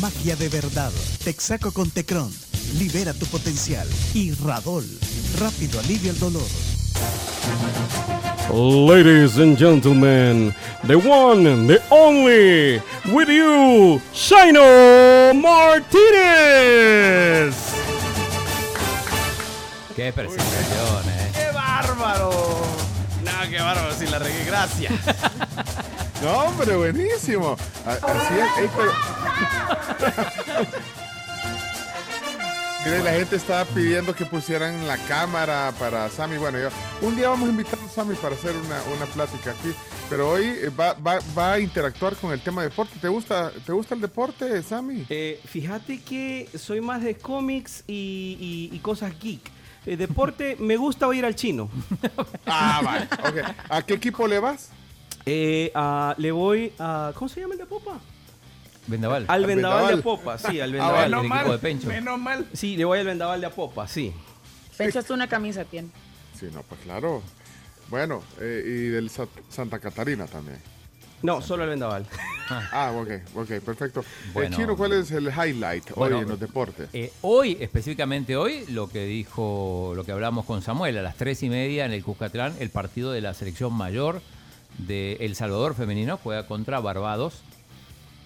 Magia de Verdad, Texaco con Tecron, Libera tu potencial y Radol. Rápido alivia el dolor. Ladies and gentlemen, the one, the only, with you, Shino Martinez. Qué presentación, eh. ¡Qué bárbaro! No, qué bárbaro, si la regué, gracias. No, hombre, buenísimo. A- Así es. ey, pero- Mire, la gente estaba pidiendo que pusieran la cámara para Sammy. Bueno, yo, un día vamos a invitar a Sammy para hacer una, una plática aquí. Pero hoy eh, va, va- va a interactuar con el tema de deporte. ¿Te gusta, ¿te gusta el deporte, Sammy? Eh, fíjate que soy más de cómics y, y- y cosas geek. Eh, deporte, me gusta oír al chino. Ah, vale. ok. ¿A qué equipo le vas? Eh, ah, le voy a. ¿Cómo se llama el de Popa? Vendaval. Al Al vendaval, Vendaval. de Popa, sí, al Ah, vendaval. el equipo de Pencho. mal. Sí, le voy al vendaval de Apopa, sí. Pencho hasta una camisa tiene. Sí, no, pues claro. Bueno, eh, y del Sa- Santa Catarina también. No, solo el vendaval. Ah, ok, ok, perfecto. Eh, Bueno. Chino, ¿cuál es el highlight Bueno, hoy en los deportes? Eh, hoy, específicamente hoy, lo que dijo, lo que hablamos con Samuel, a las tres y media en el Cuscatlán, el partido de la selección mayor de El Salvador femenino juega contra Barbados.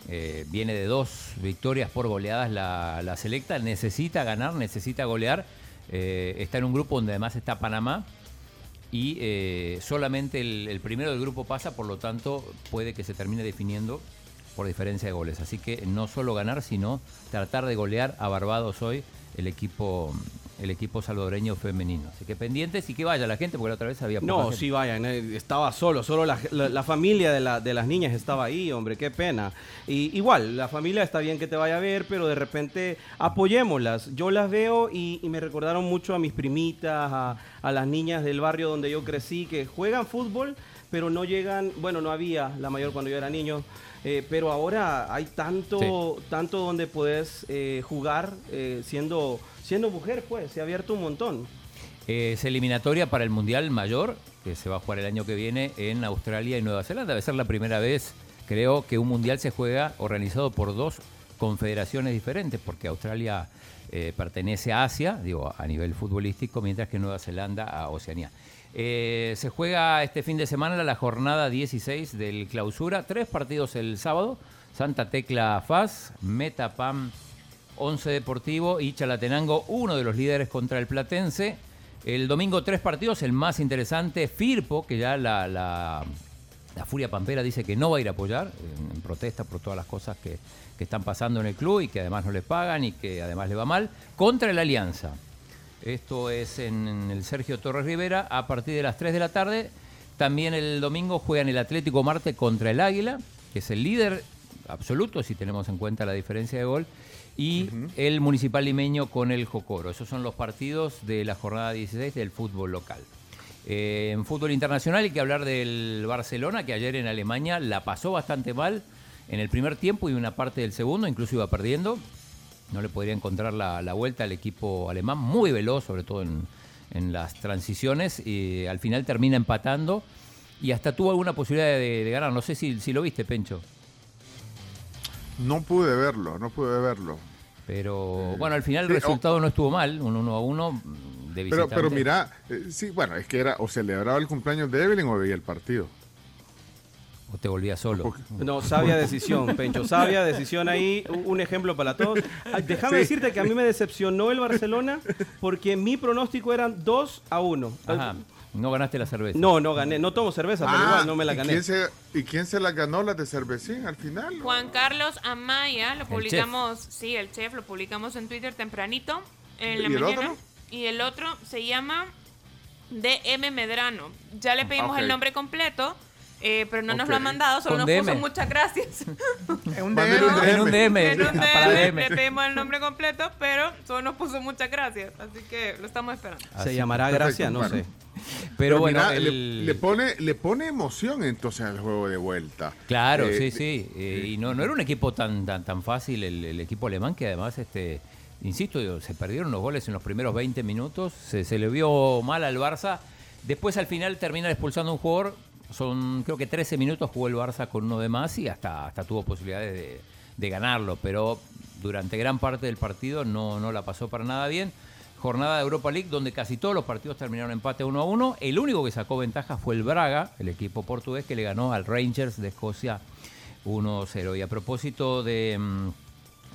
Eh, viene de dos victorias por goleadas la, la selecta, necesita ganar, necesita golear. Eh, está en un grupo donde además está Panamá y eh, solamente el, el primero del grupo pasa, por lo tanto puede que se termine definiendo por diferencia de goles. Así que no solo ganar, sino tratar de golear a Barbados hoy el equipo el equipo salvadoreño femenino. Así que pendientes y que vaya la gente, porque la otra vez había No, gente. sí, vayan, eh, estaba solo, solo la, la- la familia de, la- de las niñas estaba ahí, hombre, qué pena. Y igual, la familia está bien que te vaya a ver, pero de repente apoyémoslas. Yo las veo y, y me recordaron mucho a mis primitas, a, a las niñas del barrio donde yo crecí, que juegan fútbol, pero no llegan, bueno, no había la mayor cuando yo era niño. eh, pero ahora hay tanto, tanto donde puedes eh, jugar eh, siendo, siendo mujer, pues, se ha abierto un montón. Es eliminatoria para el Mundial Mayor, que se va a jugar el año que viene en Australia y Nueva Zelanda. Debe ser la primera vez, creo, que un Mundial se juega organizado por dos confederaciones diferentes, porque Australia eh, pertenece a Asia, digo, a nivel futbolístico, mientras que Nueva Zelanda a Oceanía. Eh, se juega este fin de semana la jornada 16 del clausura, tres partidos el sábado, Santa Tecla Faz, Metapam 11 Deportivo y Chalatenango, uno de los líderes contra el Platense. El domingo tres partidos, el más interesante, Firpo, que ya la, Furia Pampera dice que no va a ir a apoyar, en, en protesta por todas las cosas que, que están pasando en el club y que además no le pagan y que además le va mal, contra el Alianza. Esto es en, el Sergio Torres Rivera a partir de las 3 de la tarde. También el domingo juegan el Atlético Marte contra el Águila, que es el líder absoluto si tenemos en cuenta la diferencia de gol, y el Municipal Limeño con el Jocoro. Esos son los partidos de la jornada 16 del fútbol local. Eh, en fútbol internacional hay que hablar del Barcelona, que ayer en Alemania la pasó bastante mal en el primer tiempo y una parte del segundo, incluso iba perdiendo. No le podría encontrar la, la vuelta al equipo alemán, muy veloz, sobre todo en, en las transiciones, y al final termina empatando y hasta tuvo alguna posibilidad de, de ganar. No sé si, si lo viste, Pencho. No pude verlo, no pude verlo. Pero bueno, al final el sí, resultado no estuvo mal, un 1 a 1 de Pero, pero mira, eh, sí, bueno, es que era o celebraba el cumpleaños de Evelyn o veía el partido. O te volvías solo. No, sabia decisión, Pencho. Sabia decisión ahí. Un ejemplo para todos. Déjame Sí. decirte que a mí me decepcionó el Barcelona porque mi pronóstico eran 2 a 1. Ajá, no ganaste la cerveza. No, no gané. No tomo cerveza, pero igual no me la Ah, ¿y gané. quién se, ¿Y quién se la ganó las de cervecín al final? Juan Carlos Amaya, lo publicamos, sí, el chef, lo publicamos en Twitter tempranito, en la ¿Y el mañana. otro? Y el otro se llama DM Medrano. Ya le pedimos ok. el nombre completo. Eh, pero no nos lo han mandado, solo nos puso muchas gracias. En un DM. En un DM. En un DM. Le pedimos el nombre completo, pero solo nos puso muchas gracias. Así que lo estamos esperando. Se llamará Gracia, no sé. Pero, bueno, le, pone, le pone emoción entonces al juego de vuelta. Claro, eh, sí, sí. Eh, y no, no era un equipo tan, tan, tan fácil el, equipo alemán que además, este, insisto, se perdieron los goles en los primeros 20 minutos. Se, se le vio mal al Barça. Después al final termina expulsando un jugador son creo que 13 minutos jugó el Barça con uno de más y hasta, hasta tuvo posibilidades de, ganarlo, pero durante gran parte del partido no, no la pasó para nada bien. Jornada de Europa League donde casi todos los partidos terminaron empate 1 a 1. El único que sacó ventaja fue el Braga, el equipo portugués que le ganó al Rangers de Escocia 1-0. Y a propósito mm,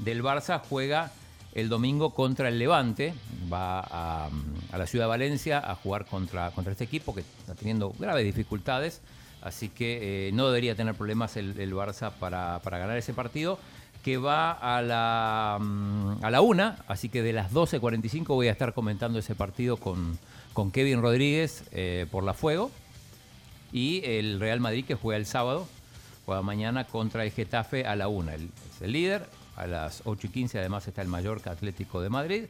del Barça, juega el domingo contra el Levante. Va a, la ciudad de Valencia a jugar contra, contra este equipo que está teniendo graves dificultades. Así que eh, no debería tener problemas el, Barça para, ganar ese partido. Que va a la, mm, a la una, así que de las 12.45 voy a estar comentando ese partido con, con Kevin Rodríguez eh, por la Fuego. Y el Real Madrid que juega el sábado, juega mañana contra el Getafe a la una. es el líder, a las 8 y 15 además está el Mallorca Atlético de Madrid.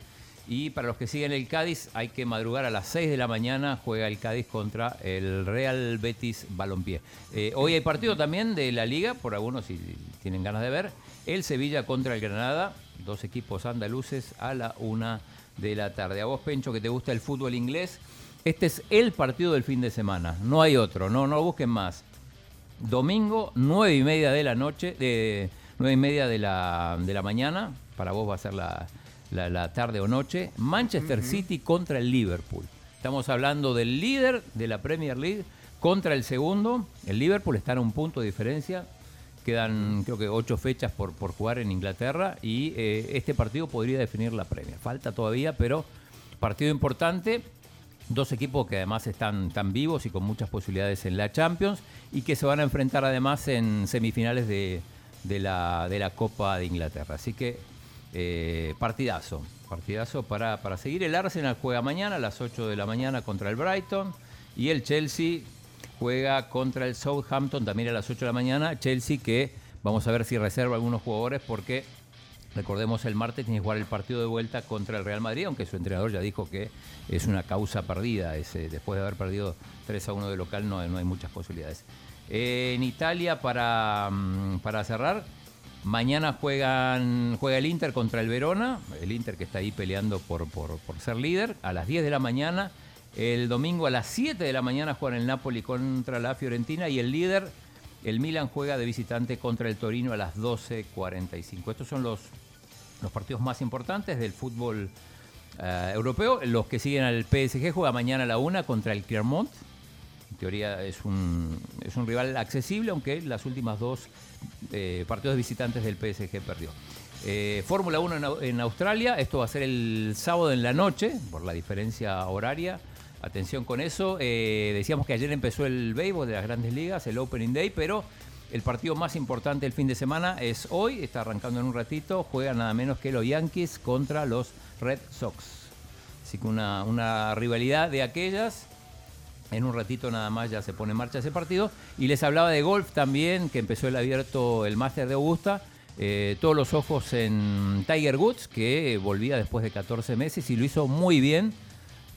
Y para los que siguen el Cádiz, hay que madrugar a las 6 de la mañana, juega el Cádiz contra el Real Betis Balompié. Eh, hoy hay partido también de la Liga, por algunos si tienen ganas de ver. El Sevilla contra el Granada, dos equipos andaluces a la una de la tarde. A vos, Pencho, que te gusta el fútbol inglés, este es el partido del fin de semana, no hay otro, no, no busquen más. Domingo, 9 y media de la noche, de 9 y media de la, de la mañana, para vos va a ser la, la, tarde o noche, Manchester City contra el Liverpool. Estamos hablando del líder de la Premier League contra el segundo. El Liverpool está en un punto de diferencia. Quedan creo que ocho fechas por, por jugar en Inglaterra y eh, este partido podría definir la Premier. Falta todavía, pero partido importante. Dos equipos que además están tan vivos y con muchas posibilidades en la Champions y que se van a enfrentar además en semifinales de, de la, de la Copa de Inglaterra. Así que eh, partidazo, partidazo para, para seguir. El Arsenal juega mañana a las 8 de la mañana contra el Brighton y el Chelsea juega contra el Southampton también a las 8 de la mañana. Chelsea que vamos a ver si reserva algunos jugadores porque recordemos el martes tiene que jugar el partido de vuelta contra el Real Madrid, aunque su entrenador ya dijo que es una causa perdida. Después de haber perdido 3 a 1 de local no, no hay muchas posibilidades en Italia, para, mm, para cerrar, mañana juegan, juega el Inter contra el Verona, el Inter que está ahí peleando por, por, ser líder, a las 10 de la mañana. El domingo a las 7 de la mañana juegan el Napoli contra la Fiorentina y el líder, el Milan, juega de visitante contra el Torino a las 12.45. Estos son los, los partidos más importantes del fútbol eh, europeo. Los que siguen al PSG juega mañana a la 1 contra el Clermont teoría es un, es un rival accesible, aunque las últimas dos eh, partidos visitantes del PSG perdió. Eh, Fórmula 1 en, Australia, esto va a ser el sábado en la noche, por la diferencia horaria. Atención con eso. Eh, decíamos que ayer empezó el béisbol de las grandes ligas, el Opening Day, pero el partido más importante del fin de semana es hoy, está arrancando en un ratito, juega nada menos que los Yankees contra los Red Sox. Así que una, una rivalidad de aquellas en un ratito nada más ya se pone en marcha ese partido. Y les hablaba de golf también, que empezó el abierto, el máster de Augusta. Eh, todos los ojos en Tiger Woods, que volvía después de 14 meses y lo hizo muy bien.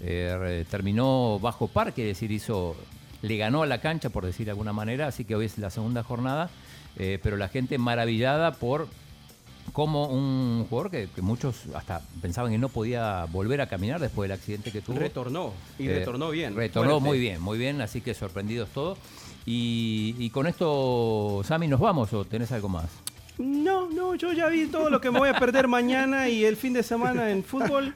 Eh, terminó bajo par, quiere decir, hizo, le ganó a la cancha, por decir de alguna manera. Así que hoy es la segunda jornada. Eh, pero la gente maravillada por como un jugador que, muchos hasta pensaban que no podía volver a caminar después del accidente que tuvo. Retornó, y eh, retornó bien. Retornó muy bien, muy bien, así que sorprendidos todos. Y, con esto, Sami, ¿nos vamos o tenés algo más? No, no, yo ya vi todo lo que me voy a perder mañana y el fin de semana en fútbol,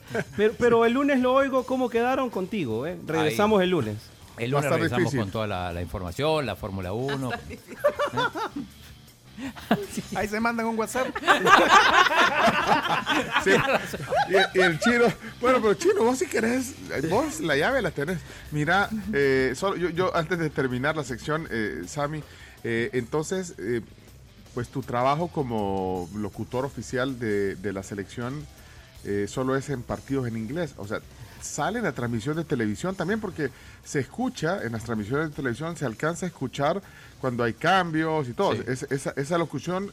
pero, el lunes lo oigo cómo quedaron contigo, ¿eh? Regresamos el lunes. El lunes regresamos con toda la, información, la Fórmula 1. Ahí se mandan un WhatsApp. y, el chino, bueno, pero chino, vos si querés, vos la llave la tenés. Mira, eh, yo, antes de terminar la sección, eh, Sami, eh, entonces, eh, pues tu trabajo como locutor oficial de, la selección eh, solo es en partidos en inglés. O sea, sale en la transmisión de televisión también porque se escucha, en las transmisiones de televisión se alcanza a escuchar cuando hay cambios y todo. esa, esa locución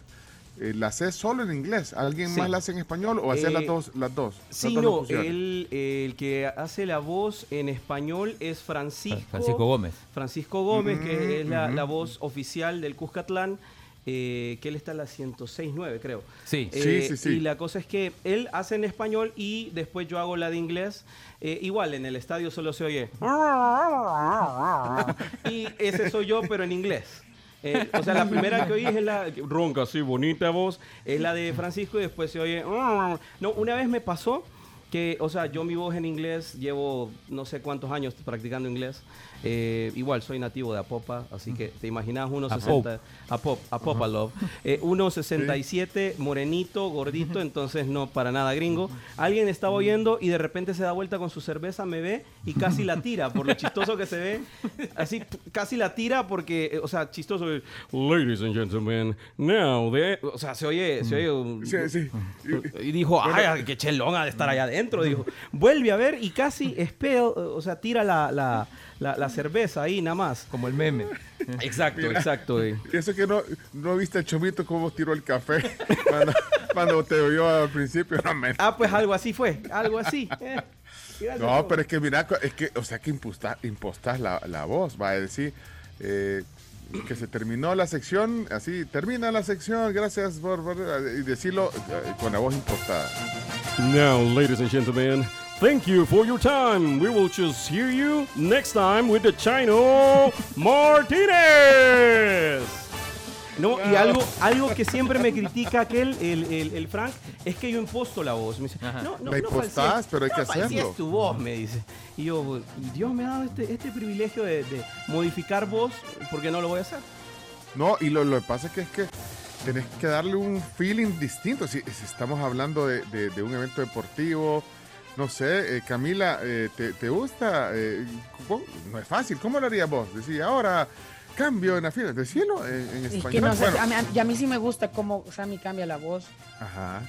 eh, la hace solo en inglés. ¿Alguien más la hace en español o hace las eh, dos? Las dos sí, no, el, el, que hace la voz en español es Francisco, Francisco Gómez. Francisco Gómez, que es la, la, voz oficial del Cuscatlán. Eh, que él está en la 106.9, creo. Sí. sí, sí, sí. Y la cosa es que él hace en español y después yo hago la de inglés. igual, en el estadio solo se oye. y ese soy yo, pero en inglés. Eh, o sea, la primera que oí es la ronca, sí, bonita voz, es la de Francisco y después se oye. No, una vez me pasó que, o sea, yo mi voz en inglés llevo no sé cuántos años practicando inglés. Eh, igual soy nativo de Apopa, así que te imaginas 1,60. Apop, Apopa Love. 1,67, eh, morenito, gordito, entonces no para nada gringo. Alguien estaba oyendo y de repente se da vuelta con su cerveza, me ve y casi la tira, por lo chistoso que se ve. Así, casi la tira porque, eh, o sea, chistoso. Ladies and gentlemen, now, o sea, se oye, se oye. sí, sí. Y dijo, ay, qué chelón ha de estar allá adentro. Dijo, vuelve a ver y casi espeo, o sea, tira la, la la, cerveza ahí nada más. Como el meme. exacto, exacto. Y eso que no, no viste el chomito cómo tiró el café cuando, te oyó al principio. ah, pues algo así fue, algo así. Eh, no, pero es que mira, es que, o sea que impostas, la, la, voz, va a decir eh, que se terminó la sección, así, termina la sección, gracias por, y decirlo eh, con la voz impostada. Now, ladies and gentlemen, Thank you for your time. We will just hear you next time with the Chino Martinez. No, y algo, algo que siempre me critica aquel, el, el, el Frank, es que yo imposto la voz. Me dice, no, no, la impostás, pero hay que hacerlo. es tu voz, me dice. Y yo, Dios me ha dado este, este privilegio de, de modificar voz, porque no lo voy a hacer. No, y lo, lo que pasa es que es que tenés que darle un feeling distinto. Si, si estamos hablando de, de, de un evento deportivo, no sé, eh, Camila, eh, ¿te, gusta? Eh, no es fácil. ¿Cómo lo harías vos? Decía, ahora cambio en la fila. Decíelo en, en español. Es que no sé, a, mí, a, mí, sí me gusta cómo Sammy cambia la voz. Ajá.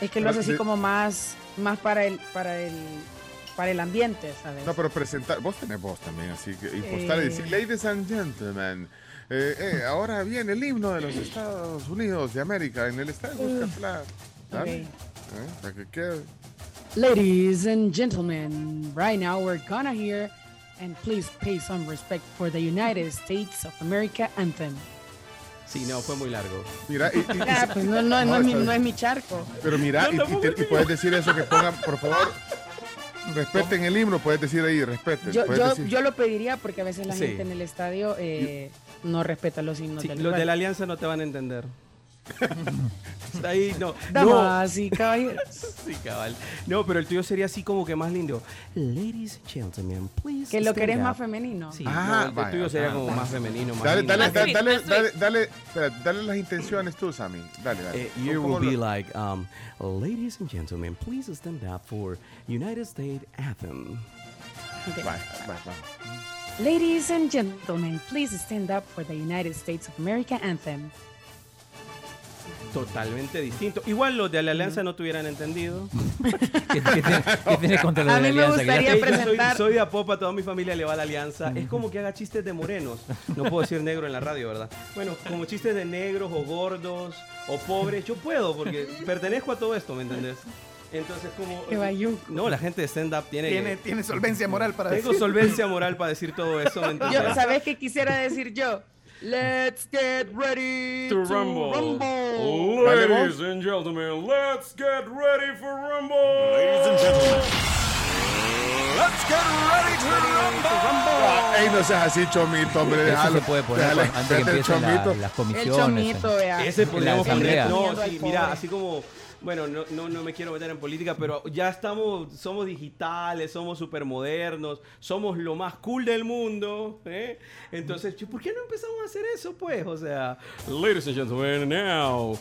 Es que lo hace así como más, más para el, para el, para el ambiente, ¿sabes? No, pero presentar, vos tenés voz también, así que impostar y decir, ladies and gentlemen, ahora viene el himno de los Estados Unidos de América en el estadio Buscatlán. Okay. Para que quede Ladies and gentlemen, right now we're gonna hear and please pay some respect for the United States of America anthem. Sí, no, fue muy largo. Mira, y, ah, pues no, no, no, es mi, no, es mi, charco. Pero mira, y, puedes decir eso, que pongan, por favor, respeten el himno, puedes decir ahí, respeten. Yo, yo, yo, lo pediría porque a veces la gente en el estadio eh, no respeta los himnos sí, Los de la alianza no te van a entender. Ahí no. no. sí, caballero. Sí, cabal. No, pero el tuyo sería así como que más lindo. Ladies and gentlemen, please. Que lo querés más femenino. Sí, ah, el tuyo sería como más femenino. Más dale, dale, dale, dale, dale, dale, dale, las intenciones tú, Sammy. Dale, dale. Uh, you will be like, um, ladies and gentlemen, please stand up for United States anthem. Okay. Bye, bye, bye. Ladies and gentlemen, please stand up for the United States of America anthem totalmente distinto. Igual los de la alianza no tuvieran entendido. ¿Qué, tienes contra los de la alianza? Soy, soy, de Apopa, toda mi familia le va a la alianza. Es como que haga chistes de morenos. No puedo decir negro en la radio, ¿verdad? Bueno, como chistes de negros o gordos o pobres, yo puedo porque pertenezco a todo esto, ¿me entendés? Entonces, como. No, la gente de stand-up tiene. Tiene, tiene solvencia moral para Tengo solvencia moral para decir todo eso. ¿me yo, ¿Sabes qué quisiera decir yo? Let's get ready to, to rumble. rumble. Ladies and gentlemen, let's get ready for rumble. Ladies and gentlemen. Let's get ready to rumble. Ey, no seas así, chomito, hombre. Déjalo. Eso se puede poner déjale, antes que empiecen la, las comisiones. El chomito, vea. Ese podríamos poner. No, sí, mira, así como bueno, no, no, no, me quiero meter en política, pero ya estamos, somos digitales, somos súper modernos, somos lo más cool del mundo. ¿eh? Entonces, ¿por qué no empezamos a hacer eso, pues? O sea, ladies and gentlemen, now,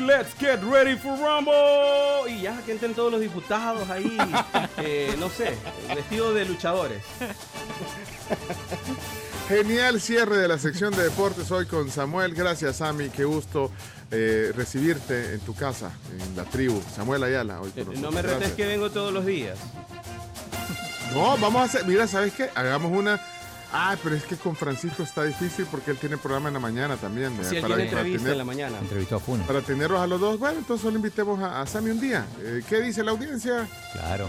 let's get ready for Rumble. Y ya que entren todos los diputados ahí, eh, no sé, vestidos de luchadores. Genial cierre de la sección de deportes hoy con Samuel. Gracias, Sammy. Qué gusto eh, recibirte en tu casa, en la tribu. Samuel Ayala. Hoy con Eh, No me retes que vengo todos los días. No, vamos a hacer. Mira, ¿sabes qué? Hagamos una. Ah, pero es que con Francisco está difícil porque él tiene programa en la mañana también. él Para- tiene para entrevista tener- en la mañana. Entrevistó a Funes. Para tenerlos a los dos, bueno, entonces solo invitemos a, a Sammy un día. Eh, ¿Qué dice la audiencia? Claro.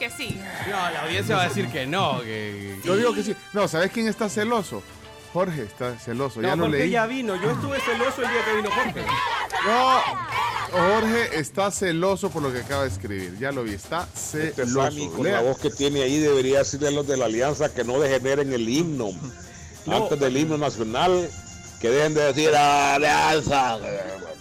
Que sí. No, la audiencia va a decir que no. Que... Yo digo que sí. No, ¿sabes quién está celoso? Jorge está celoso. No, ya lo Jorge leí. ya vino. Yo estuve celoso el día que vino Jorge. No, Jorge está celoso por lo que acaba de escribir. Ya lo vi, está Este celoso. Sammy, con Lea. la voz que tiene ahí, debería decirle a los de la alianza que no degeneren el himno. No. Antes del himno nacional, que dejen de decir alianza.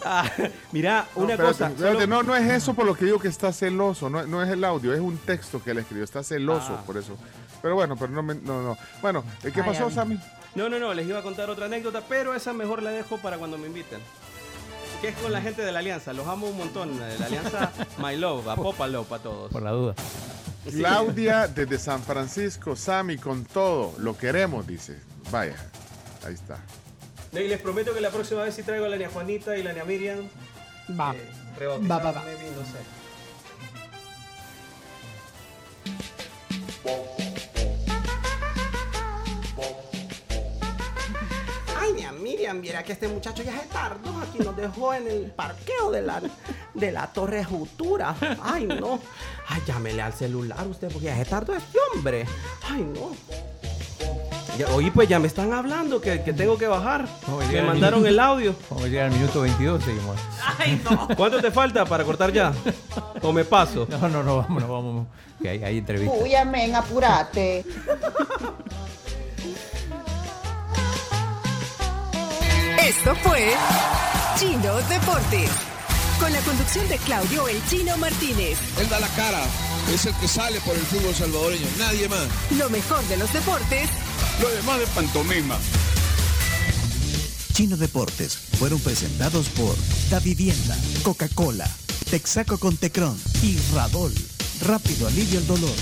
Ah, mira, No, una espérate, cosa. espérate, solo- no, no es eso por lo que digo que está celoso, no, no es el audio, es un texto que él escribió, está celoso Ah. por eso. Pero bueno, pero no, me- no, no. Bueno, ¿eh, ¿qué Ay, pasó. Sammy? No, no, no, les iba a contar otra anécdota, pero esa mejor la dejo para cuando me inviten. Que es con la gente de la Alianza, los amo un montón. De la Alianza My Love, a Popa Love a todos. Por la duda. Claudia desde San Francisco, Sammy con todo, lo queremos, dice. Vaya, ahí está. No, Y les prometo que la próxima vez sí traigo a la niña Juanita y la niña Miriam. Va. eh, Va, va, va. maybe, no sé. Ay, niña Miriam, viera que este muchacho ya es tarde. Aquí nos dejó en el parqueo de la, de la Torre Jutura. Ay, no. Ay, llámele al celular usted porque ya es tarde este hombre. Ay, no. Ya- oye, pues ya me están hablando que, que tengo que bajar. Me mandaron el audio. Vamos a llegar al minuto 22, seguimos. Ay, no. ¿Cuánto te falta para cortar ya? ¿O me paso? No, no, no, vamos, no, vamos. Que hay, hay entrevista. Uy, amén, apurate. Esto fue Chino Deportes. Con la conducción de Claudio El Chino Martínez. Él da la cara, es el que sale por el fútbol salvadoreño, nadie más. Lo mejor de los deportes Lo demás de pantomima. Chino Deportes fueron presentados por Da Vivienda, Coca-Cola, Texaco con Tecron y Radol. Rápido alivio el dolor.